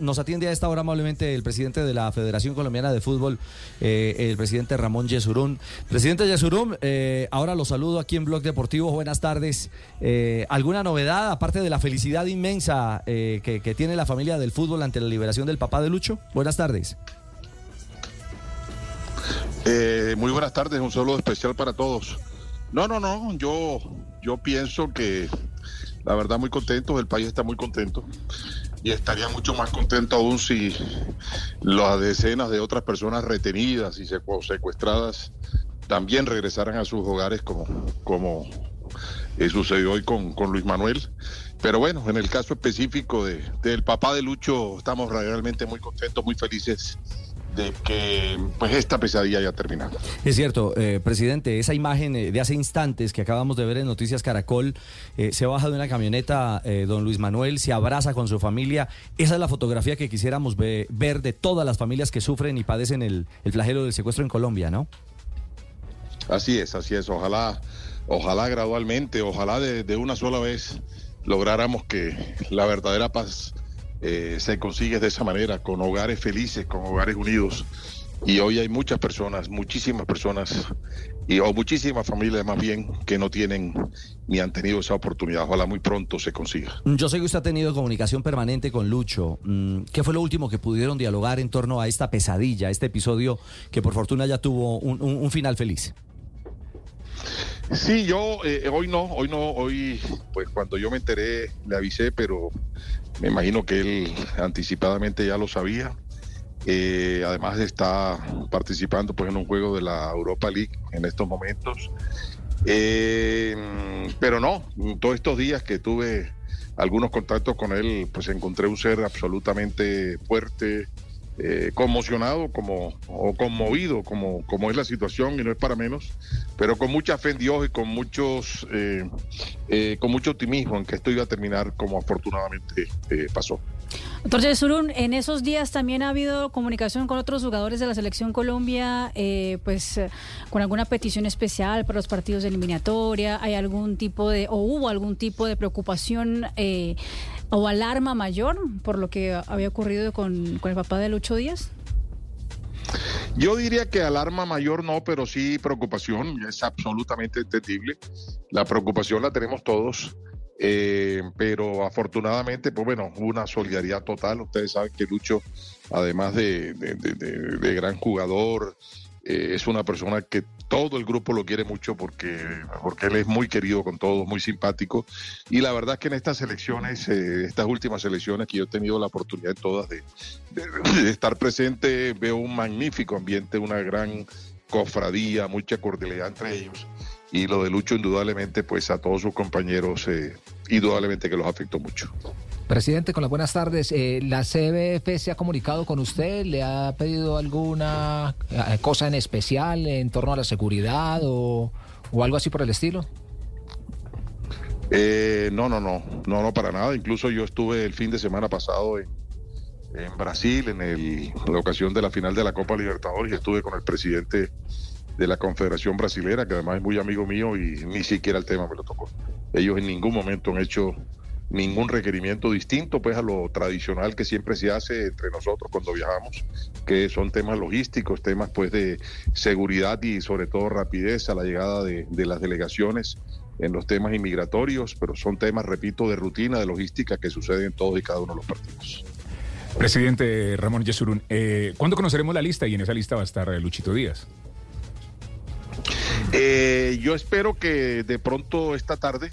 Nos atiende a esta hora amablemente el presidente de la Federación Colombiana de Fútbol, eh, el presidente Ramón Yesurún. Presidente Yesurún, eh, ahora lo saludo aquí en Blog Deportivo. Buenas tardes. Eh, ¿Alguna novedad, aparte de la felicidad inmensa que, tiene la familia del fútbol ante la liberación del papá de Lucho? Buenas tardes. Muy buenas tardes, un saludo especial para todos. No, no, no, yo, yo pienso que la verdad muy contento, el país está muy contento y estaría mucho más contento aún si las decenas de otras personas retenidas y secu- secuestradas también regresaran a sus hogares como, como eh, sucedió hoy con, con Luis Manuel. Pero bueno, en el caso específico de, del papá de Lucho, estamos realmente muy contentos, muy felices de que pues esta pesadilla haya terminado. Es cierto, eh, presidente, esa imagen eh, de hace instantes que acabamos de ver en Noticias Caracol, eh, se baja de una camioneta eh, don Luis Manuel, se abraza con su familia. Esa es la fotografía que quisiéramos ve- ver de todas las familias que sufren y padecen el, el flagelo del secuestro en Colombia, ¿no? Así es, así es. Ojalá, ojalá gradualmente, ojalá de, de una sola vez lográramos que la verdadera paz eh, se consigue de esa manera, con hogares felices, con hogares unidos. Y hoy hay muchas personas, muchísimas personas, y, o muchísimas familias más bien, que no tienen ni han tenido esa oportunidad. Ojalá muy pronto se consiga. Yo sé que usted ha tenido comunicación permanente con Lucho. Mm, ¿Qué fue lo último que pudieron dialogar en torno a esta pesadilla, a este episodio que por fortuna ya tuvo un, un- un final feliz? Sí, yo eh, hoy no, hoy no, hoy pues cuando yo me enteré le avisé, pero me imagino que él anticipadamente ya lo sabía. Eh, además está participando pues en un juego de la Europa League en estos momentos. Eh, pero no, todos estos días que tuve algunos contactos con él, pues encontré un ser absolutamente fuerte, eh, conmocionado como, o conmovido como, como es la situación y no es para menos, pero con mucha fe en Dios y con muchos eh, eh, con mucho optimismo en que esto iba a terminar como afortunadamente eh, pasó. Doctor Yesurún, en esos días también ha habido comunicación con otros jugadores de la selección Colombia, eh, pues con alguna petición especial para los partidos de eliminatoria. ¿Hay algún tipo de, o hubo algún tipo de preocupación eh, o alarma mayor por lo que había ocurrido con, con el papá de Lucho Díaz? Yo diría que alarma mayor no, pero sí preocupación, es absolutamente entendible. La preocupación la tenemos todos, eh, pero afortunadamente, pues bueno, hubo una solidaridad total. Ustedes saben que Lucho, además de, de- de- de- gran jugador, eh, es una persona que todo el grupo lo quiere mucho porque, porque él es muy querido con todos, muy simpático. Y la verdad es que en estas elecciones, eh, estas últimas elecciones que yo he tenido la oportunidad de todas de, de- de estar presente, veo un magnífico ambiente, una gran cofradía, mucha cordialidad entre ellos. Y lo de Lucho, indudablemente, pues a todos sus compañeros, eh, indudablemente que los afectó mucho. Presidente, con las buenas tardes. Eh, ¿La CBF se ha comunicado con usted? ¿Le ha pedido alguna eh, cosa en especial en torno a la seguridad o, o algo así por el estilo? Eh, no, no, no, no, no, para nada. Incluso yo estuve el fin de semana pasado en, en Brasil, en, el- en la ocasión de la final de la Copa Libertadores, y estuve con el presidente de la Confederación Brasilera, que además es muy amigo mío y ni siquiera el tema me lo tocó. Ellos en ningún momento han hecho ningún requerimiento distinto pues a lo tradicional que siempre se hace entre nosotros cuando viajamos, que son temas logísticos, temas pues de seguridad y sobre todo rapidez a la llegada de, las delegaciones en los temas inmigratorios, pero son temas, repito, de rutina, de logística que suceden en todos y cada uno de los partidos. Presidente Ramón Yesurún, eh, ¿cuándo conoceremos la lista? Y en esa lista va a estar eh, Luchito Díaz. Eh, yo espero que de pronto esta tarde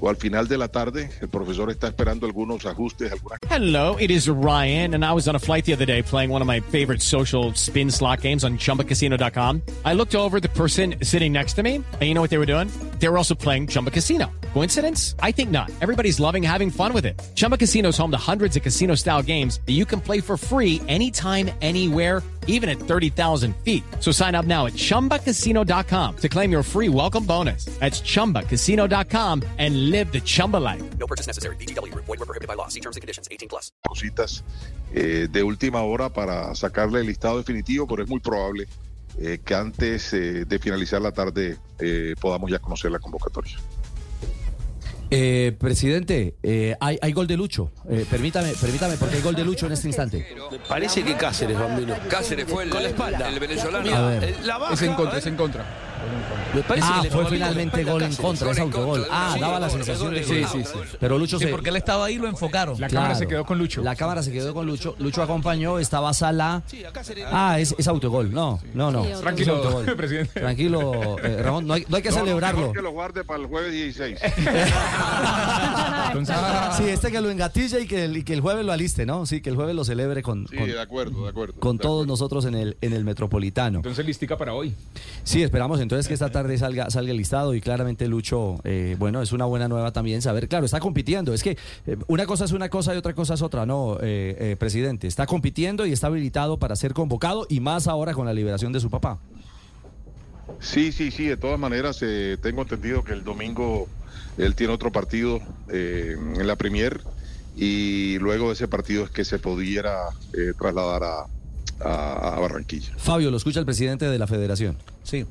o al final de la tarde, el profesor está esperando algunos ajustes, algunas Hello, it is Ryan, and I was on a flight the other day playing one of my favorite social spin slot games on chumbacasino.com. I looked over the person sitting next to me, and you know what they were doing? They were also playing Chumba Casino. Coincidence? I think not. Everybody's loving having fun with it. Chumba Casino is home to hundreds of casino style games that you can play for free anytime, anywhere, even at 30,000 feet. So sign up now at chumbacasino.com to claim your free welcome bonus. That's chumbacasino.com and live the Chumba life. No purchase necessary. Group. Void were prohibited by law. See terms and conditions. 18 plus. cositas eh, de última hora para sacarle el listado definitivo, pero es muy probable eh, que antes eh, de finalizar la tarde eh, podamos ya conocer la convocatoria. Eh, presidente, eh, hay, hay gol de Lucho. Eh, permítame, permítame, porque hay gol de Lucho en este instante. Parece que Cáceres, Bambino. Cáceres fue el, Con la espalda. el venezolano. A ver. Eh, La baja, Es en contra, ¿eh? es en contra. Me parece Ah, que le fue finalmente gol en contra, es autogol. Ah, Sí, daba la sensación de que... gol, sí, gol. Pero Lucho Sí, se... porque él estaba ahí, lo enfocaron. La cámara se quedó con Lucho. La cámara se quedó con Lucho. Lucho acompañó, estaba Sala. Ah, es, es autogol. No, no, no. Sí, Tranquilo, autogol. presidente. Tranquilo, eh, Ramón. No hay, no hay que No, celebrarlo. mejor que lo guarde para el jueves 16. Entonces, Sí, este que lo engatilla y que, el, y que el jueves lo aliste, ¿no? Sí, que el jueves lo celebre con, Sí, con, de acuerdo, de acuerdo. con de todos acuerdo. nosotros en el, en el Metropolitano. entonces listica para hoy. Sí, esperamos entonces que esta tarde salga, salga el listado y claramente Lucho, eh, bueno, es una buena nueva también saber, claro, está compitiendo, es que eh, una cosa es una cosa y otra cosa es otra, ¿no, eh, eh, presidente? Está compitiendo y está habilitado para ser convocado y más ahora con la liberación de su papá. Sí, sí, sí, de todas maneras eh, tengo entendido que el domingo él tiene otro partido eh, en la Premier y luego de ese partido es que se pudiera eh, trasladar a, a- a Barranquilla. Fabio, lo escucha el presidente de la federación. Sí.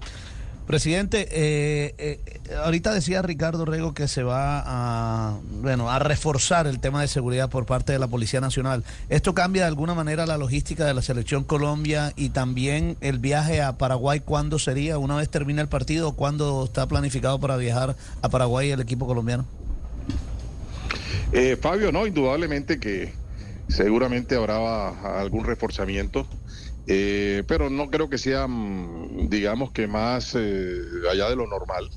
Presidente, eh, eh, ahorita decía Ricardo Rego que se va a, bueno, a reforzar el tema de seguridad por parte de la Policía Nacional. ¿Esto cambia de alguna manera la logística de la Selección Colombia y también el viaje a Paraguay? ¿Cuándo sería? ¿Una vez termine el partido cuándo está planificado para viajar a Paraguay el equipo colombiano? Eh, Fabio, no, indudablemente que seguramente habrá algún reforzamiento, eh, pero no creo que sea, mm, digamos que más eh, allá de lo normal.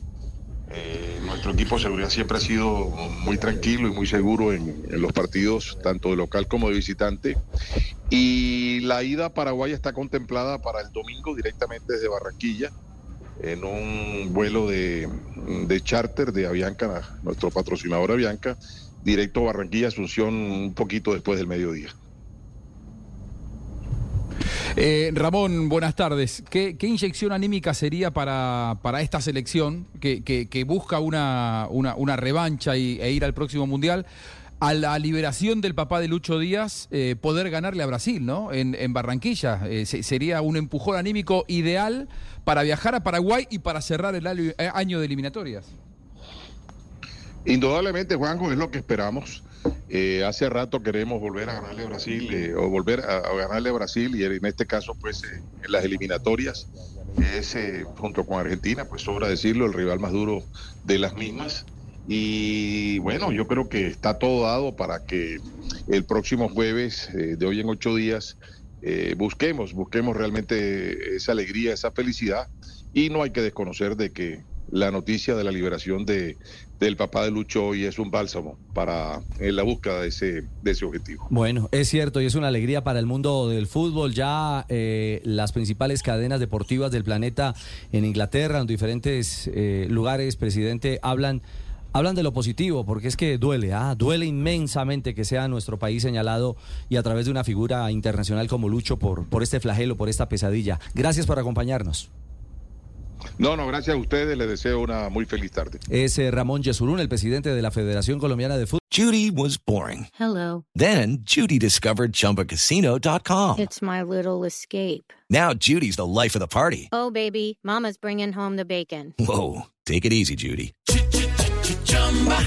Eh, nuestro equipo de seguridad siempre ha sido muy tranquilo y muy seguro en, los partidos, tanto de local como de visitante. Y la ida a Paraguay está contemplada para el domingo directamente desde Barranquilla, en un vuelo de, de charter de Avianca, nuestro patrocinador Avianca, directo a Barranquilla, Asunción, un poquito después del mediodía. Eh, Ramón, buenas tardes. ¿Qué, inyección anímica sería para, para esta selección que, busca una, una- revancha y, e ir al próximo Mundial? A la liberación del papá de Lucho Díaz, eh, poder ganarle a Brasil, ¿no? En, Barranquilla. Eh, se- sería un empujón anímico ideal para viajar a Paraguay y para cerrar el año de eliminatorias. Indudablemente, Juanjo, es lo que esperamos. Eh, hace rato queremos volver a ganarle a Brasil eh, o volver a, ganarle a Brasil y en este caso, pues eh, en las eliminatorias eh, junto con Argentina, pues sobra decirlo, el rival más duro de las mismas. Y bueno, yo creo que está todo dado para que el próximo jueves, de hoy en ocho días, busquemos, busquemos realmente esa alegría, esa felicidad. Y no hay que desconocer de que la noticia de la liberación de, del papá de Lucho hoy es un bálsamo para la búsqueda de ese, de ese objetivo. Bueno, es cierto y es una alegría para el mundo del fútbol. Ya eh, las principales cadenas deportivas del planeta en Inglaterra, en diferentes eh, lugares, presidente, hablan, hablan de lo positivo, porque es que duele, ah, duele inmensamente que sea nuestro país señalado y a través de una figura internacional como Lucho por, por este flagelo, por esta pesadilla. Gracias por acompañarnos. No, no, gracias a ustedes, les deseo una muy feliz tarde. Es eh, Ramón Yesurún, el presidente de la Federación Colombiana de Fútbol. Judy was boring. Hello. Then Judy discovered ChumbaCasino.com. It's my little escape. Now Judy's the life of the party. Oh, baby, Mama's bringing home the bacon. Whoa, take it easy, Judy.